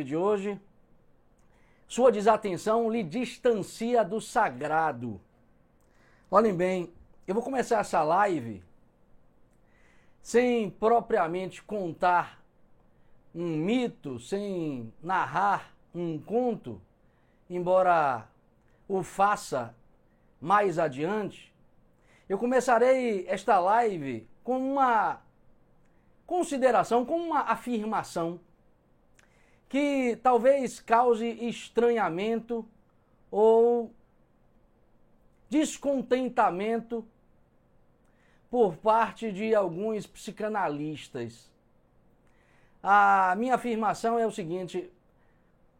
live de hoje. Sua desatenção lhe distancia do sagrado. Olhem bem, eu vou começar essa live sem propriamente contar um mito, sem narrar um conto, embora o faça mais adiante. Eu começarei esta live com uma consideração, com uma afirmação que talvez cause estranhamento ou descontentamento por parte de alguns psicanalistas. A minha afirmação é o seguinte: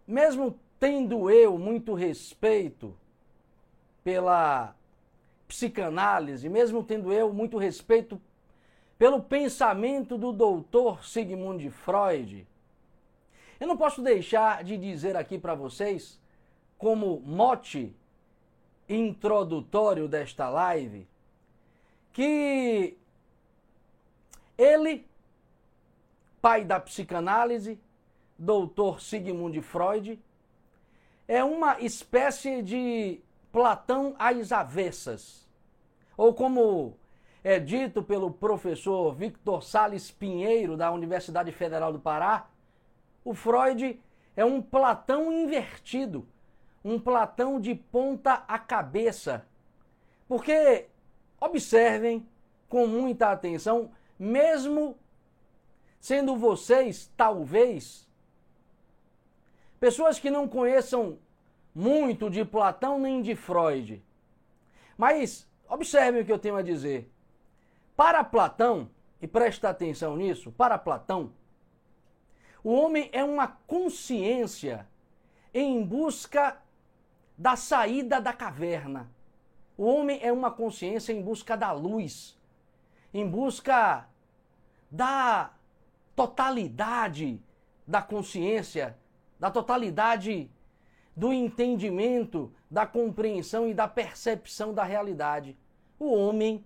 mesmo tendo eu muito respeito pela psicanálise, mesmo tendo eu muito respeito pelo pensamento do doutor Sigmund Freud, eu não posso deixar de dizer aqui para vocês, como mote introdutório desta live, que ele, pai da psicanálise, doutor Sigmund Freud, é uma espécie de Platão às avessas. Ou como é dito pelo professor Victor Sales Pinheiro, da Universidade Federal do Pará, o Freud é um Platão invertido, um Platão de ponta a cabeça. Porque, observem com muita atenção, mesmo sendo vocês, talvez, pessoas que não conheçam muito de Platão nem de Freud. Mas observem o que eu tenho a dizer. Para Platão, e presta atenção nisso, para Platão, o homem é uma consciência em busca da saída da caverna. O homem é uma consciência em busca da luz, em busca da totalidade da consciência, da totalidade do entendimento, da compreensão e da percepção da realidade. O homem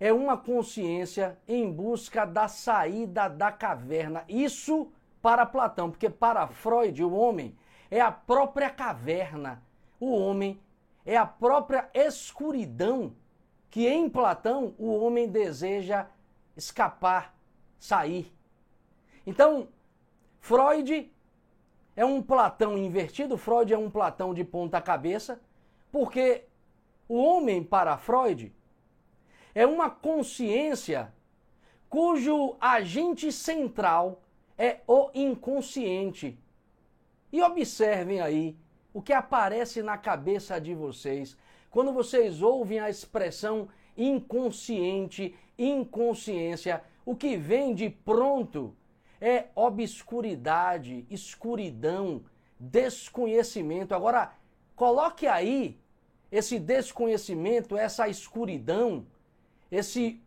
é uma consciência em busca da saída da caverna. Isso para Platão, porque para Freud, o homem é a própria caverna. O homem é a própria escuridão que em Platão o homem deseja escapar, sair. Então, Freud é um Platão invertido, Freud é um Platão de ponta cabeça, porque o homem para Freud é uma consciência cujo agente central é o inconsciente. E observem aí o que aparece na cabeça de vocês quando vocês ouvem a expressão inconsciente, inconsciência, o que vem de pronto é obscuridade, escuridão, desconhecimento. Agora, coloque aí esse desconhecimento, essa escuridão, esse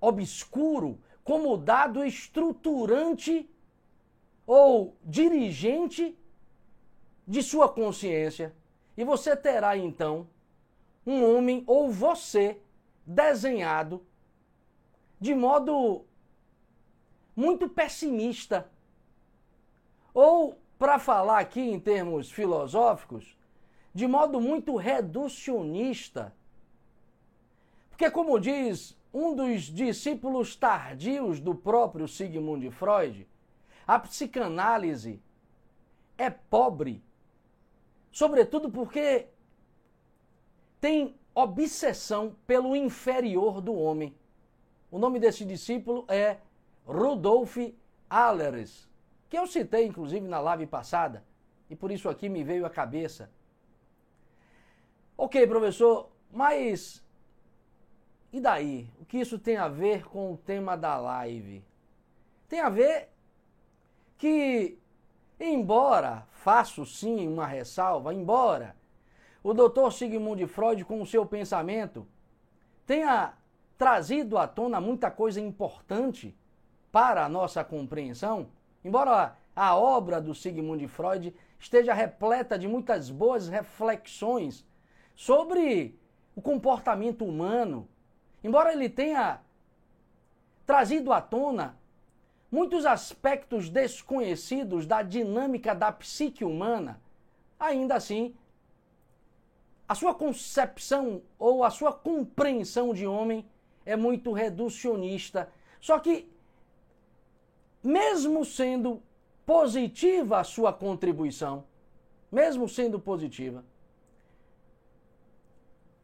obscuro como dado estruturante ou dirigente de sua consciência. E você terá então um homem ou você desenhado de modo muito pessimista. Ou, para falar aqui em termos filosóficos, de modo muito reducionista porque, como diz um dos discípulos tardios do próprio Sigmund Freud, a psicanálise é pobre, sobretudo porque tem obsessão pelo inferior do homem. O nome desse discípulo é Rudolf Alleres, que eu citei inclusive na live passada, e por isso aqui me veio à cabeça. Ok, professor, mas e daí? O que isso tem a ver com o tema da live? Tem a ver que, embora, faço sim uma ressalva, embora o Dr. Sigmund Freud, com o seu pensamento, tenha trazido à tona muita coisa importante para a nossa compreensão, embora a obra do Sigmund Freud esteja repleta de muitas boas reflexões sobre o comportamento humano, Embora ele tenha trazido à tona muitos aspectos desconhecidos da dinâmica da psique humana, ainda assim, a sua concepção ou a sua compreensão de homem é muito reducionista. Só que, mesmo sendo positiva a sua contribuição, mesmo sendo positiva,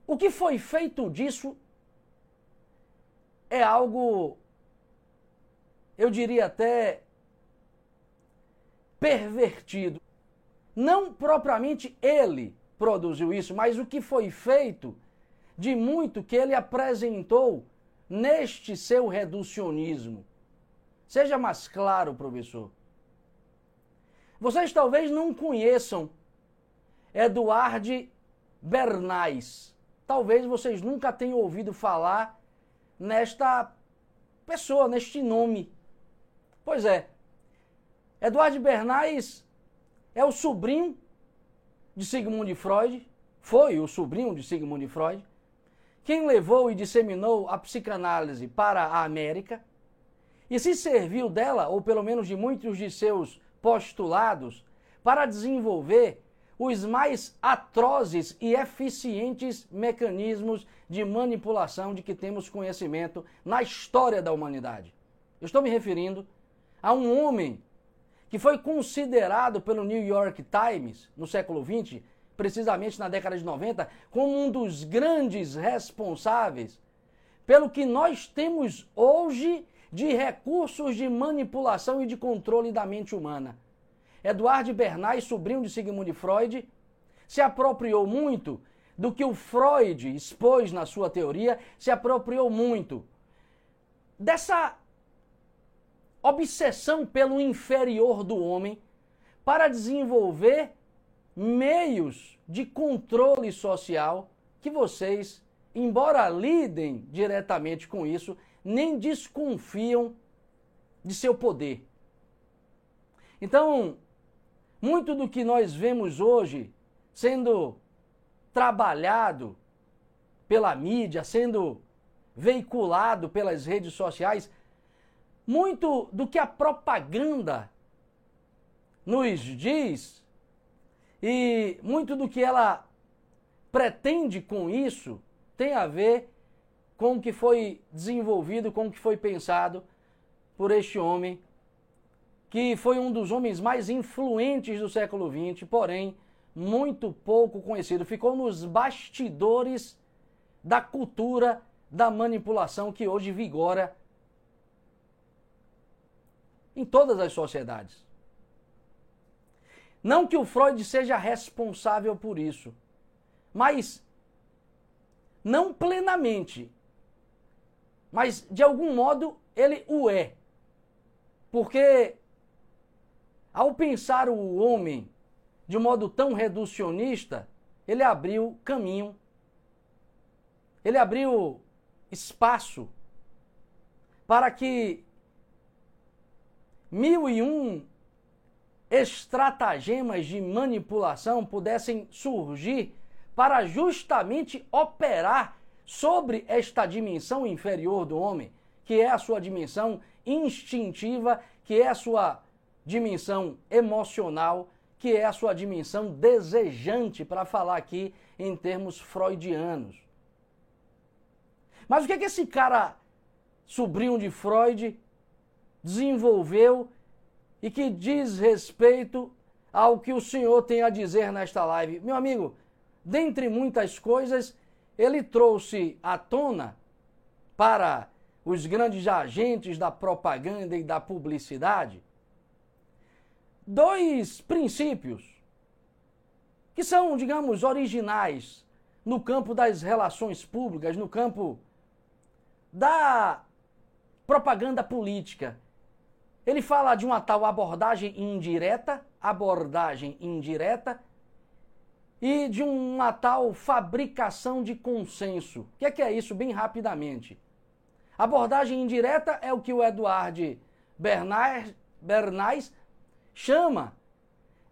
o que foi feito disso é algo, eu diria até, pervertido. Não propriamente ele produziu isso, mas o que foi feito de muito que ele apresentou neste seu reducionismo. Seja mais claro, professor. Vocês talvez não conheçam Eduardo Bernays. Talvez vocês nunca tenham ouvido falar nesta pessoa, neste nome. Pois é, Eduardo Bernays é o sobrinho de Sigmund Freud, foi o sobrinho de Sigmund Freud, quem levou e disseminou a psicanálise para a América e se serviu dela, ou pelo menos de muitos de seus postulados, para desenvolver os mais atrozes e eficientes mecanismos de manipulação de que temos conhecimento na história da humanidade. Eu estou me referindo a um homem que foi considerado pelo New York Times no século XX, precisamente na década de 90, como um dos grandes responsáveis pelo que nós temos hoje de recursos de manipulação e de controle da mente humana. Eduardo Bernays, sobrinho de Sigmund Freud, se apropriou muito do que o Freud expôs na sua teoria, se apropriou muito dessa obsessão pelo inferior do homem para desenvolver meios de controle social que vocês, embora lidem diretamente com isso, nem desconfiam de seu poder. Então, muito do que nós vemos hoje sendo trabalhado pela mídia, sendo veiculado pelas redes sociais, muito do que a propaganda nos diz e muito do que ela pretende com isso tem a ver com o que foi desenvolvido, com o que foi pensado por este homem, que foi um dos homens mais influentes do século XX, porém muito pouco conhecido. Ficou nos bastidores da cultura da manipulação que hoje vigora em todas as sociedades. Não que o Freud seja responsável por isso, mas não plenamente, mas de algum modo ele o é. Porque ao pensar o homem de modo tão reducionista, ele abriu caminho, ele abriu espaço para que mil e um estratagemas de manipulação pudessem surgir para justamente operar sobre esta dimensão inferior do homem, que é a sua dimensão instintiva, que é a sua dimensão emocional, que é a sua dimensão desejante, para falar aqui em termos freudianos. Mas o que, é que esse cara, sobrinho de Freud, desenvolveu e que diz respeito ao que o senhor tem a dizer nesta live. Meu amigo, dentre muitas coisas, ele trouxe à tona para os grandes agentes da propaganda e da publicidade dois princípios que são, digamos, originais no campo das relações públicas, no campo da propaganda política ele fala de uma tal abordagem indireta, abordagem indireta, e de uma tal fabricação de consenso. O que é, que é isso, bem rapidamente? Abordagem indireta é o que o Eduard Bernays, Bernays chama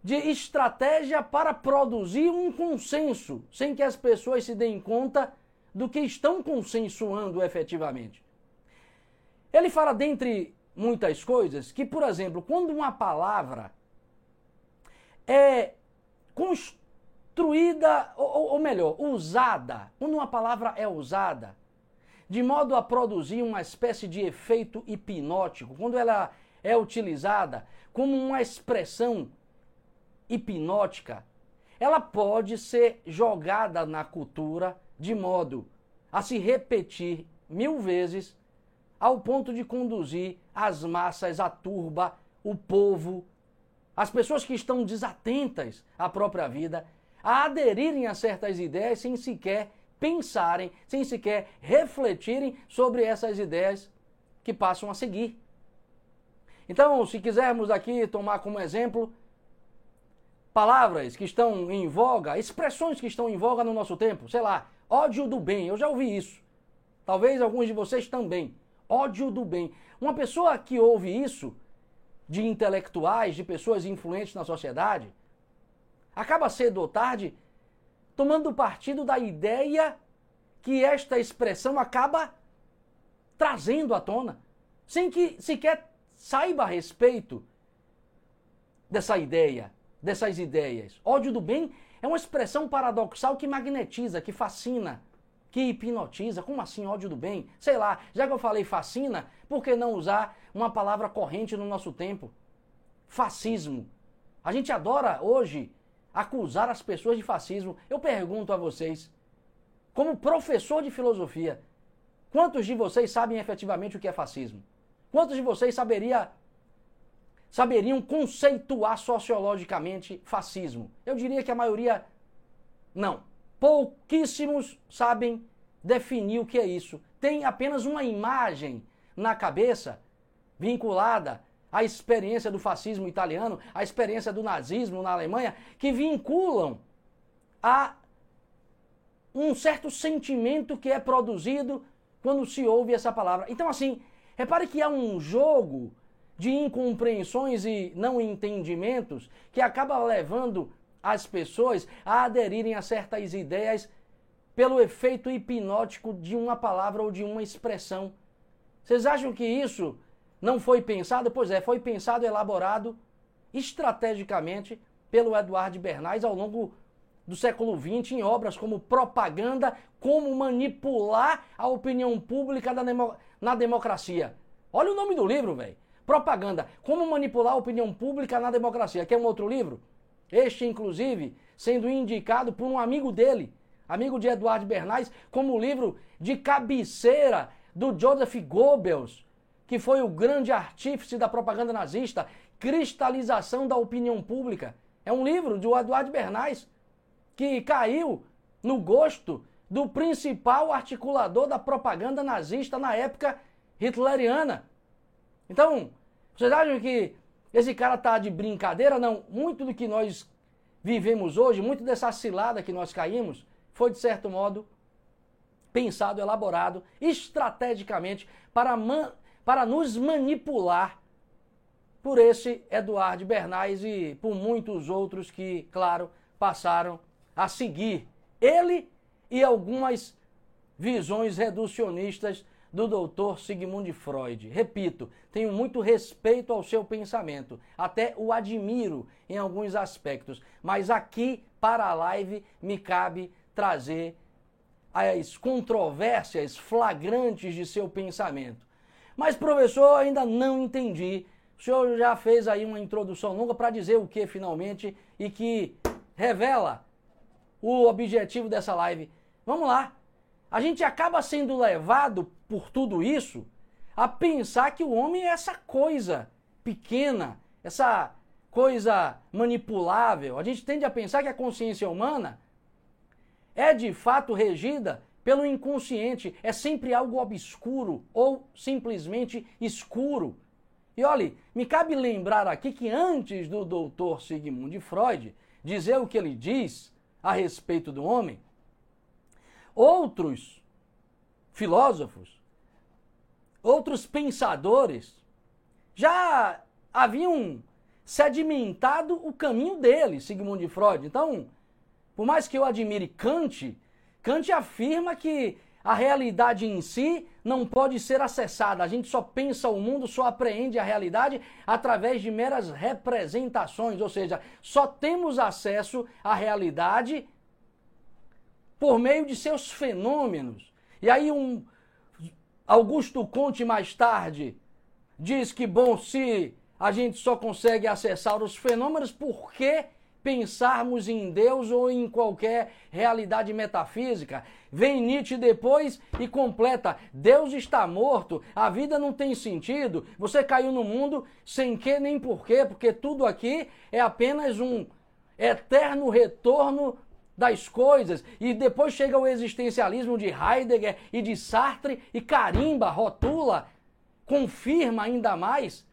de estratégia para produzir um consenso, sem que as pessoas se deem conta do que estão consensuando efetivamente. Ele fala dentre muitas coisas que, por exemplo, quando uma palavra é construída, ou, ou melhor, usada, quando uma palavra é usada de modo a produzir uma espécie de efeito hipnótico, quando ela é utilizada como uma expressão hipnótica, ela pode ser jogada na cultura de modo a se repetir mil vezes ao ponto de conduzir as massas, a turba, o povo, as pessoas que estão desatentas à própria vida, a aderirem a certas ideias sem sequer pensarem, sem sequer refletirem sobre essas ideias que passam a seguir. Então, se quisermos aqui tomar como exemplo palavras que estão em voga, expressões que estão em voga no nosso tempo, sei lá, ódio do bem, eu já ouvi isso. Talvez alguns de vocês também. Ódio do bem. Uma pessoa que ouve isso, de intelectuais, de pessoas influentes na sociedade, acaba cedo ou tarde tomando partido da ideia que esta expressão acaba trazendo à tona, sem que sequer saiba a respeito dessa ideia, dessas ideias. Ódio do bem é uma expressão paradoxal que magnetiza, que fascina, que hipnotiza. Como assim ódio do bem? Sei lá, já que eu falei fascina, por que não usar uma palavra corrente no nosso tempo? Fascismo. A gente adora hoje acusar as pessoas de fascismo. Eu pergunto a vocês, como professor de filosofia, quantos de vocês sabem efetivamente o que é fascismo? Quantos de vocês saberia, saberiam conceituar sociologicamente fascismo? Eu diria que a maioria não. Pouquíssimos sabem definir o que é isso. Tem apenas uma imagem na cabeça vinculada a experiência do fascismo italiano, a experiência do nazismo na Alemanha, que vinculam a um certo sentimento que é produzido quando se ouve essa palavra. Então, assim, repare que há um jogo de incompreensões e não entendimentos que acaba levando as pessoas a aderirem a certas ideias pelo efeito hipnótico de uma palavra ou de uma expressão. Vocês acham que isso não foi pensado? Pois é, foi pensado elaborado estrategicamente pelo Eduardo Bernays ao longo do século XX em obras como Propaganda, como manipular a opinião pública na democracia. Olha o nome do livro, velho. Propaganda, como manipular a opinião pública na democracia. Quer um outro livro? Este, inclusive, sendo indicado por um amigo dele, amigo de Eduardo Bernays, como livro de cabeceira do Joseph Goebbels, que foi o grande artífice da propaganda nazista, Cristalização da Opinião Pública. É um livro de Eduardo Bernays, que caiu no gosto do principal articulador da propaganda nazista na época hitleriana. Então, vocês acham que esse cara está de brincadeira? Não. Muito do que nós vivemos hoje, muito dessa cilada que nós caímos, foi de certo modo pensado, elaborado estrategicamente para man para nos manipular por esse Eduardo Bernays e por muitos outros que, claro, passaram a seguir ele e algumas visões reducionistas do doutor Sigmund Freud. Repito, tenho muito respeito ao seu pensamento, até o admiro em alguns aspectos, mas aqui para a live me cabe trazer as controvérsias flagrantes de seu pensamento. Mas, professor, ainda não entendi. O senhor já fez aí uma introdução longa para dizer o que finalmente e que revela o objetivo dessa live. Vamos lá. A gente acaba sendo levado por tudo isso a pensar que o homem é essa coisa pequena, essa coisa manipulável. A gente tende a pensar que a consciência humana é de fato regida pelo inconsciente, é sempre algo obscuro ou simplesmente escuro. E olhe, me cabe lembrar aqui que antes do doutor Sigmund Freud dizer o que ele diz a respeito do homem, outros filósofos, outros pensadores já haviam sedimentado o caminho dele, Sigmund Freud. Então, por mais que eu admire Kant, Kant afirma que a realidade em si não pode ser acessada. A gente só pensa o mundo, só apreende a realidade através de meras representações, ou seja, só temos acesso à realidade por meio de seus fenômenos. E aí um Augusto Conte mais tarde diz que bom se a gente só consegue acessar os fenômenos porque pensarmos em Deus ou em qualquer realidade metafísica. Vem Nietzsche depois e completa: Deus está morto, a vida não tem sentido, você caiu no mundo sem que nem porquê, porque tudo aqui é apenas um eterno retorno das coisas. E depois chega o existencialismo de Heidegger e de Sartre e carimba, rotula, confirma ainda mais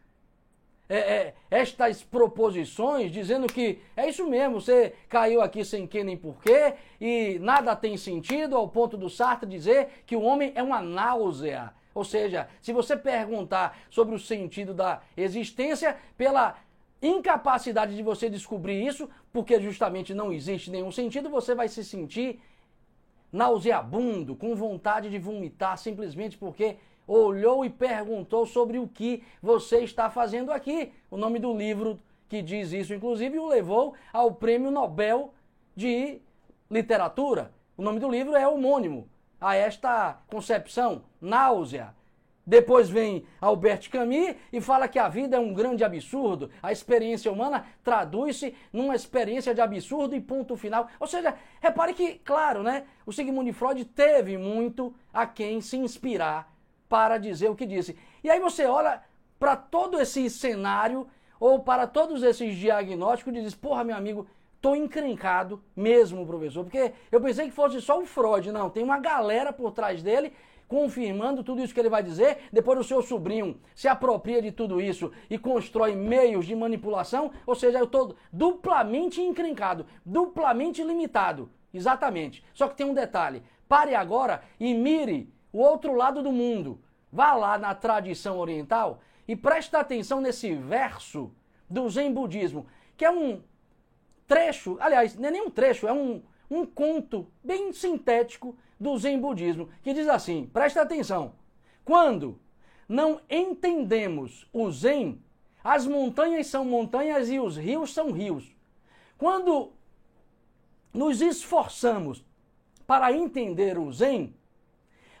é, é, estas proposições, dizendo que é isso mesmo, você caiu aqui sem que nem porquê, e nada tem sentido, ao ponto do Sartre dizer que o homem é uma náusea. Ou seja, se você perguntar sobre o sentido da existência, pela incapacidade de você descobrir isso, porque justamente não existe nenhum sentido, você vai se sentir nauseabundo, com vontade de vomitar, simplesmente porque olhou e perguntou sobre o que você está fazendo aqui. O nome do livro que diz isso, inclusive, o levou ao Prêmio Nobel de Literatura. O nome do livro é homônimo a esta concepção, náusea. Depois vem Albert Camus e fala que a vida é um grande absurdo. A experiência humana traduz-se numa experiência de absurdo e ponto final. Ou seja, repare que, claro, né, o Sigmund Freud teve muito a quem se inspirar para dizer o que disse. E aí você olha para todo esse cenário ou para todos esses diagnósticos e diz: porra, meu amigo, tô encrencado mesmo, professor, porque eu pensei que fosse só o Freud. Não, tem uma galera por trás dele confirmando tudo isso que ele vai dizer. Depois o seu sobrinho se apropria de tudo isso e constrói meios de manipulação. Ou seja, eu estou duplamente encrencado, duplamente limitado. Exatamente. Só que tem um detalhe. Pare agora e mire o outro lado do mundo. Vá lá na tradição oriental e preste atenção nesse verso do Zen Budismo, que é um trecho, aliás, não é nem um trecho, é um, um conto bem sintético do Zen Budismo, que diz assim: preste atenção. Quando não entendemos o Zen, as montanhas são montanhas e os rios são rios. Quando nos esforçamos para entender o Zen,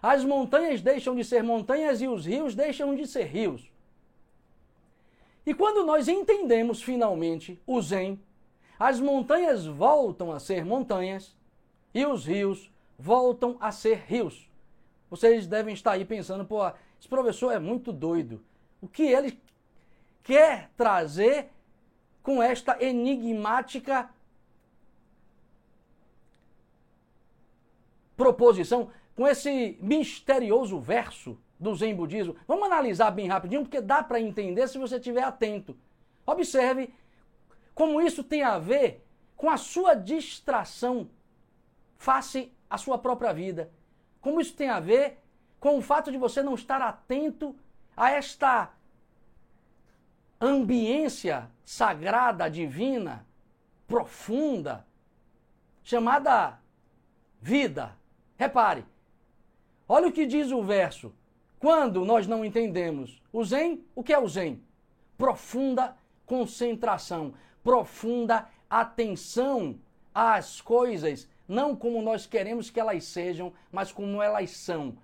as montanhas deixam de ser montanhas e os rios deixam de ser rios. E quando nós entendemos finalmente o Zen, as montanhas voltam a ser montanhas e os rios voltam a ser rios. Vocês devem estar aí pensando, pô, esse professor é muito doido. O que ele quer trazer com esta enigmática proposição? Com esse misterioso verso do Zen Budismo. Vamos analisar bem rapidinho, porque dá para entender se você estiver atento. Observe como isso tem a ver com a sua distração face à sua própria vida. Como isso tem a ver com o fato de você não estar atento a esta ambiência sagrada, divina, profunda, chamada vida. Repare, Olha o que diz o verso. Quando nós não entendemos o Zen, o que é o Zen? Profunda concentração, profunda atenção às coisas, não como nós queremos que elas sejam, mas como elas são.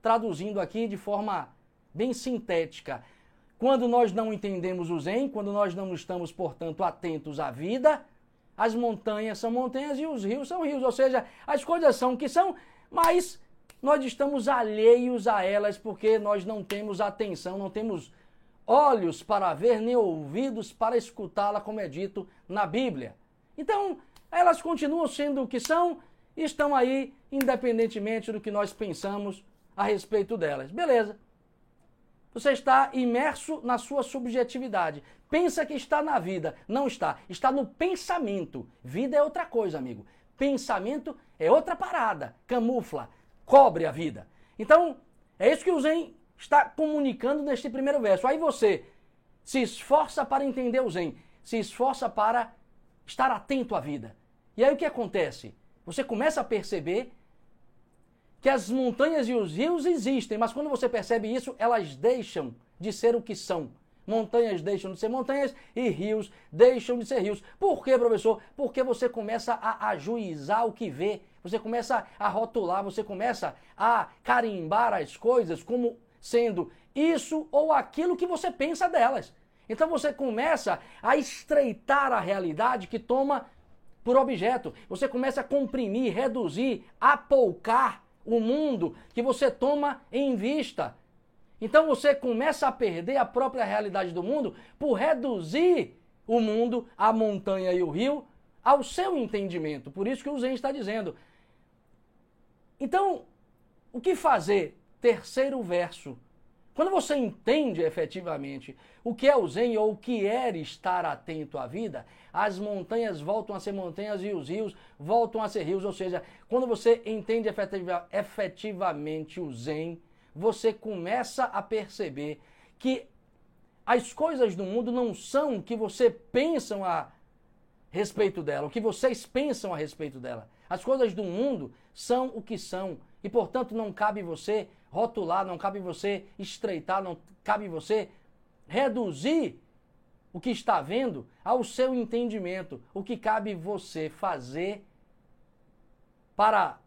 Traduzindo aqui de forma bem sintética. Quando nós não entendemos o Zen, quando nós não estamos, portanto, atentos à vida, as montanhas são montanhas e os rios são rios. Ou seja, as coisas são o que são, mas nós estamos alheios a elas porque nós não temos atenção, não temos olhos para ver, nem ouvidos para escutá-la, como é dito na Bíblia. Então, elas continuam sendo o que são e estão aí, independentemente do que nós pensamos a respeito delas. Beleza. Você está imerso na sua subjetividade. Pensa que está na vida. Não está. Está no pensamento. Vida é outra coisa, amigo. Pensamento é outra parada. Camufla cobre a vida. Então, é isso que o Zen está comunicando neste primeiro verso. Aí você se esforça para entender o Zen, se esforça para estar atento à vida. E aí o que acontece? Você começa a perceber que as montanhas e os rios existem, mas quando você percebe isso, elas deixam de ser o que são. Montanhas deixam de ser montanhas e rios deixam de ser rios. Por quê, professor? Porque você começa a ajuizar o que vê, você começa a rotular, você começa a carimbar as coisas como sendo isso ou aquilo que você pensa delas. Então você começa a estreitar a realidade que toma por objeto. Você começa a comprimir, reduzir, apoucar o mundo que você toma em vista. Então você começa a perder a própria realidade do mundo por reduzir o mundo, a montanha e o rio, ao seu entendimento. Por isso que o Zen está dizendo. Então, o que fazer? Terceiro verso. Quando você entende efetivamente o que é o Zen ou o que é estar atento à vida, as montanhas voltam a ser montanhas e os rios voltam a ser rios. Ou seja, quando você entende efetiva, efetivamente o Zen, você começa a perceber que as coisas do mundo não são o que você pensa a respeito dela, o que vocês pensam a respeito dela. As coisas do mundo são o que são e, portanto, não cabe você rotular, não cabe você estreitar, não cabe você reduzir o que está vendo ao seu entendimento. O que cabe você fazer para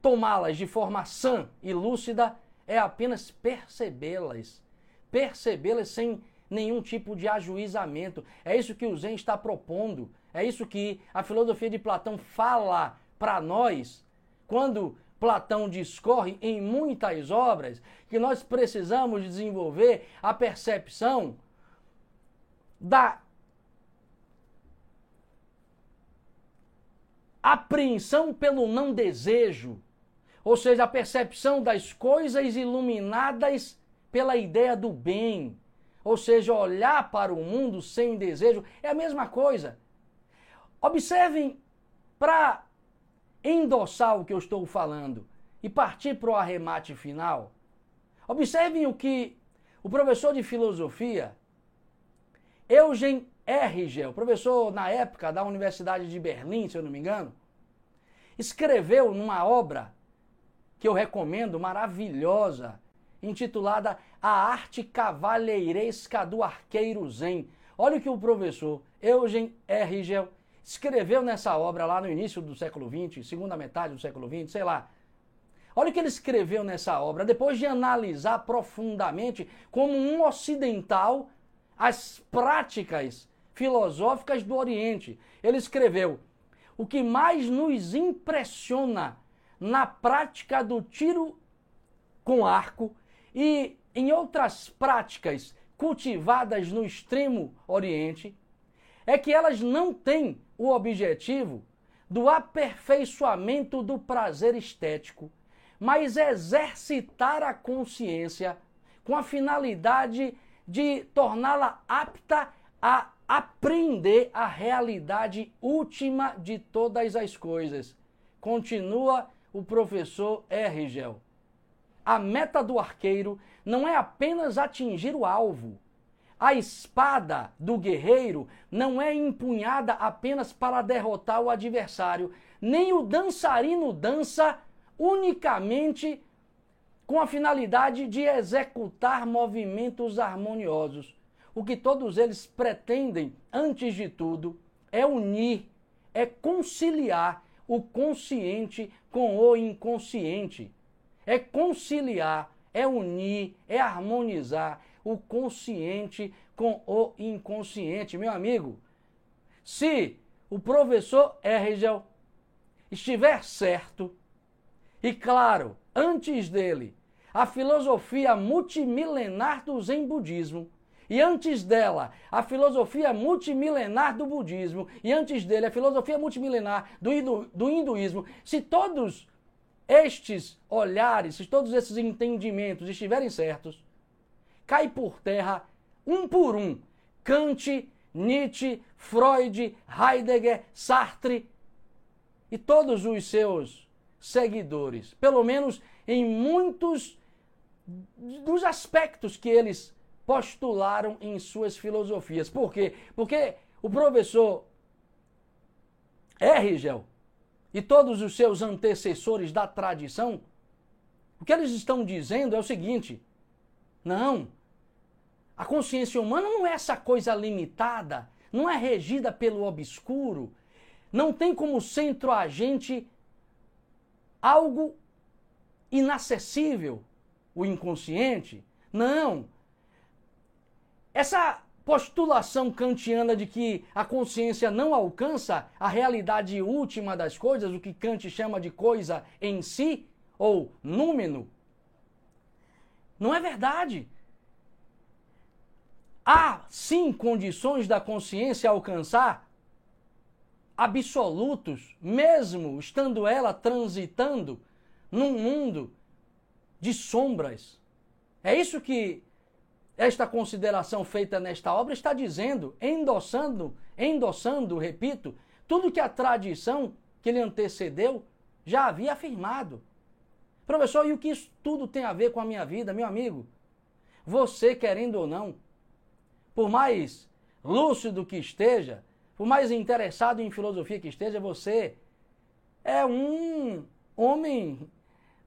tomá-las de forma sã e lúcida é apenas percebê-las. Percebê-las sem nenhum tipo de ajuizamento. É isso que o Zen está propondo. É isso que a filosofia de Platão fala para nós quando Platão discorre em muitas obras que nós precisamos desenvolver a percepção da apreensão pelo não desejo, ou seja, a percepção das coisas iluminadas pela ideia do bem, ou seja, olhar para o mundo sem desejo, é a mesma coisa. Observem para endossar o que eu estou falando e partir para o arremate final. Observem o que o professor de filosofia Eugen Erigel, professor na época da Universidade de Berlim, se eu não me engano, escreveu numa obra que eu recomendo, maravilhosa, intitulada A Arte Cavalheiresca do Arqueiro Zen. Olha o que o professor Eugen Erigel escreveu nessa obra lá no início do século XX, segunda metade do século XX, sei lá. Olha o que ele escreveu nessa obra, depois de analisar profundamente como um ocidental as práticas filosóficas do Oriente. Ele escreveu: o que mais nos impressiona na prática do tiro com arco e em outras práticas cultivadas no extremo Oriente é que elas não têm o objetivo do aperfeiçoamento do prazer estético, mas exercitar a consciência com a finalidade de torná-la apta a aprender a realidade última de todas as coisas. Continua o professor Erigel. A meta do arqueiro não é apenas atingir o alvo. A espada do guerreiro não é empunhada apenas para derrotar o adversário, nem o dançarino dança unicamente com a finalidade de executar movimentos harmoniosos. O que todos eles pretendem, antes de tudo, é unir, é conciliar o consciente com o inconsciente. É conciliar, é unir, é harmonizar o consciente com o inconsciente. Meu amigo, se o professor Ergel estiver certo, e claro, antes dele a filosofia multimilenar do Zen budismo, e antes dela, a filosofia multimilenar do budismo, e antes dele, a filosofia multimilenar do, hindu, do hinduísmo, se todos estes olhares, se todos esses entendimentos estiverem certos, cai por terra, um por um, Kant, Nietzsche, Freud, Heidegger, Sartre e todos os seus seguidores, pelo menos em muitos dos aspectos que eles postularam em suas filosofias. Por quê? Porque o professor Erigel e todos os seus antecessores da tradição, o que eles estão dizendo é o seguinte: não, a consciência humana não é essa coisa limitada, não é regida pelo obscuro, não tem como centro agente algo inacessível, o inconsciente. Não. Essa postulação kantiana de que a consciência não alcança a realidade última das coisas, o que Kant chama de coisa em si, ou númeno, não é verdade. Há sim condições da consciência alcançar absolutos, mesmo estando ela transitando num mundo de sombras. É isso que esta consideração feita nesta obra está dizendo, endossando, endossando, repito, tudo que a tradição que lhe antecedeu já havia afirmado. Professor, e o que isso tudo tem a ver com a minha vida, meu amigo? Você, querendo ou não, por mais lúcido que esteja, por mais interessado em filosofia que esteja, você é um homem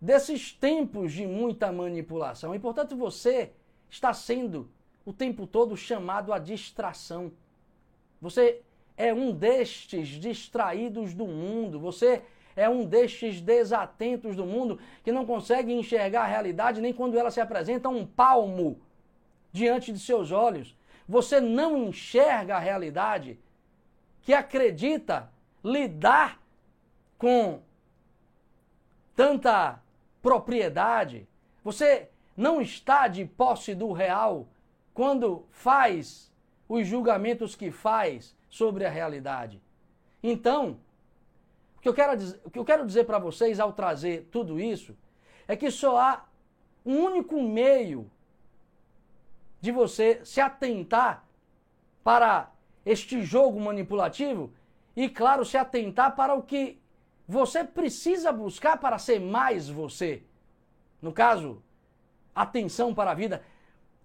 desses tempos de muita manipulação. E, portanto, você está sendo o tempo todo chamado à distração. Você é um destes distraídos do mundo, você é um destes desatentos do mundo que não consegue enxergar a realidade nem quando ela se apresenta um palmo diante de seus olhos. Você não enxerga a realidade que acredita lidar com tanta propriedade. Você não está de posse do real quando faz os julgamentos que faz sobre a realidade. Então, o que eu quero dizer, o que eu quero dizer para vocês ao trazer tudo isso é que só há um único meio de você se atentar para este jogo manipulativo e, claro, se atentar para o que você precisa buscar para ser mais você. No caso, atenção para a vida.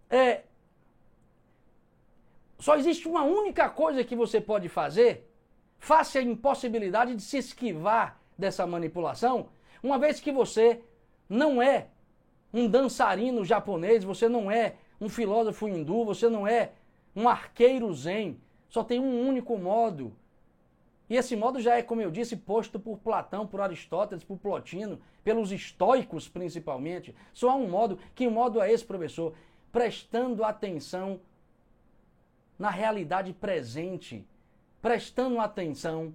É, só existe uma única coisa que você pode fazer face à impossibilidade de se esquivar dessa manipulação, uma vez que você não é um dançarino japonês, você não é um filósofo hindu, você não é um arqueiro zen. Só tem um único modo. E esse modo já é, como eu disse, posto por Platão, por Aristóteles, por Plotino, pelos estoicos principalmente. Só há um modo. Que modo é esse, professor? Prestando atenção na realidade presente, prestando atenção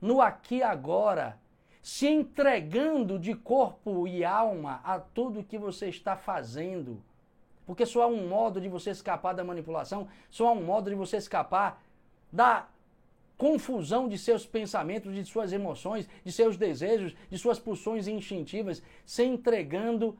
no aqui e agora, se entregando de corpo e alma a tudo que você está fazendo. Porque só há um modo de você escapar da manipulação, só há um modo de você escapar da confusão de seus pensamentos, de suas emoções, de seus desejos, de suas pulsões instintivas, se entregando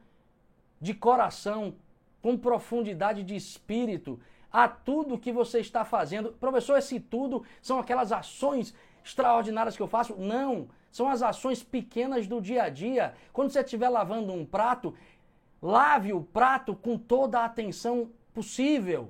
de coração, com profundidade de espírito, a tudo que você está fazendo. Professor, esse tudo são aquelas ações extraordinárias que eu faço? Não, são as ações pequenas do dia a dia. Quando você estiver lavando um prato, lave o prato com toda a atenção possível.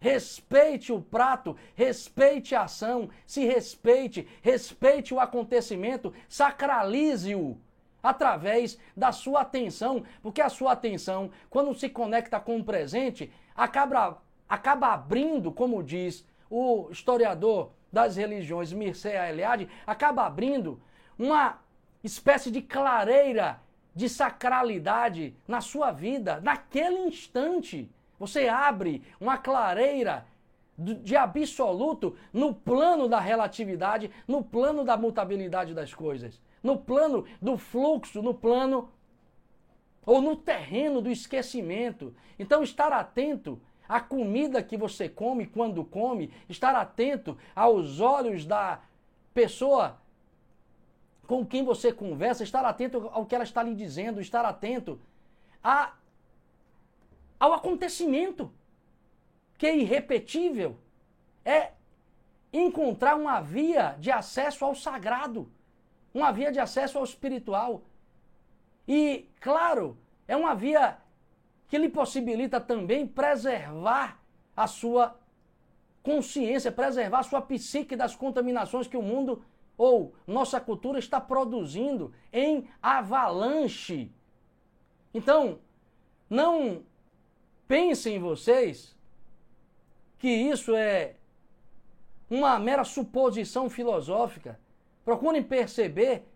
Respeite o prato, respeite a ação, se respeite, respeite o acontecimento, sacralize-o através da sua atenção, porque a sua atenção, quando se conecta com o presente, acaba, acaba abrindo, como diz o historiador das religiões Mircea Eliade, acaba abrindo uma espécie de clareira de sacralidade na sua vida, naquele instante. Você abre uma clareira de absoluto no plano da relatividade, no plano da mutabilidade das coisas, no plano do fluxo, no plano ou no terreno do esquecimento. Então, estar atento à comida que você come quando come, estar atento aos olhos da pessoa com quem você conversa, estar atento ao que ela está lhe dizendo, estar atento a ao acontecimento, que é irrepetível, é encontrar uma via de acesso ao sagrado, uma via de acesso ao espiritual. E, claro, é uma via que lhe possibilita também preservar a sua consciência, preservar a sua psique das contaminações que o mundo ou nossa cultura está produzindo em avalanche. Então, não pensem vocês que isso é uma mera suposição filosófica. Procurem perceber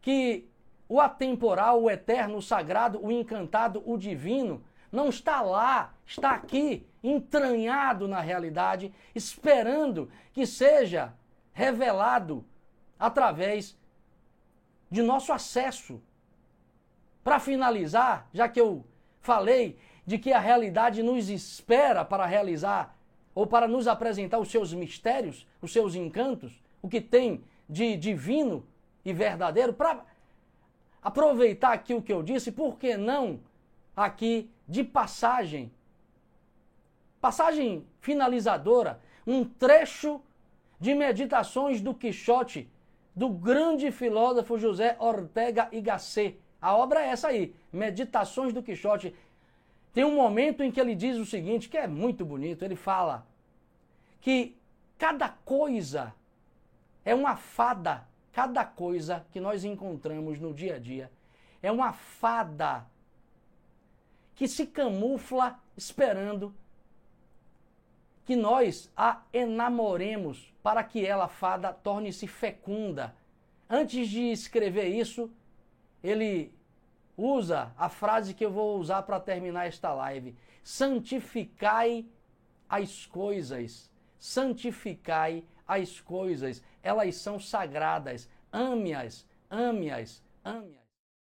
que o atemporal, o eterno, o sagrado, o encantado, o divino não está lá, está aqui, entranhado na realidade, esperando que seja revelado através de nosso acesso. Para finalizar, já que eu falei de que a realidade nos espera para realizar ou para nos apresentar os seus mistérios, os seus encantos, o que tem de divino e verdadeiro, para aproveitar aqui o que eu disse, por que não aqui de passagem? Passagem finalizadora, um trecho de meditações do Quixote, do grande filósofo José Ortega y Gasset. A obra é essa aí, Meditações do Quixote. Tem um momento em que ele diz o seguinte, que é muito bonito, ele fala que cada coisa é uma fada, cada coisa que nós encontramos no dia a dia é uma fada que se camufla esperando que nós a enamoremos para que ela, fada, torne-se fecunda. Antes de escrever isso, ele usa a frase que eu vou usar para terminar esta live: santificai as coisas, santificai as coisas, elas são sagradas, ame-as, ame-as, ame-as.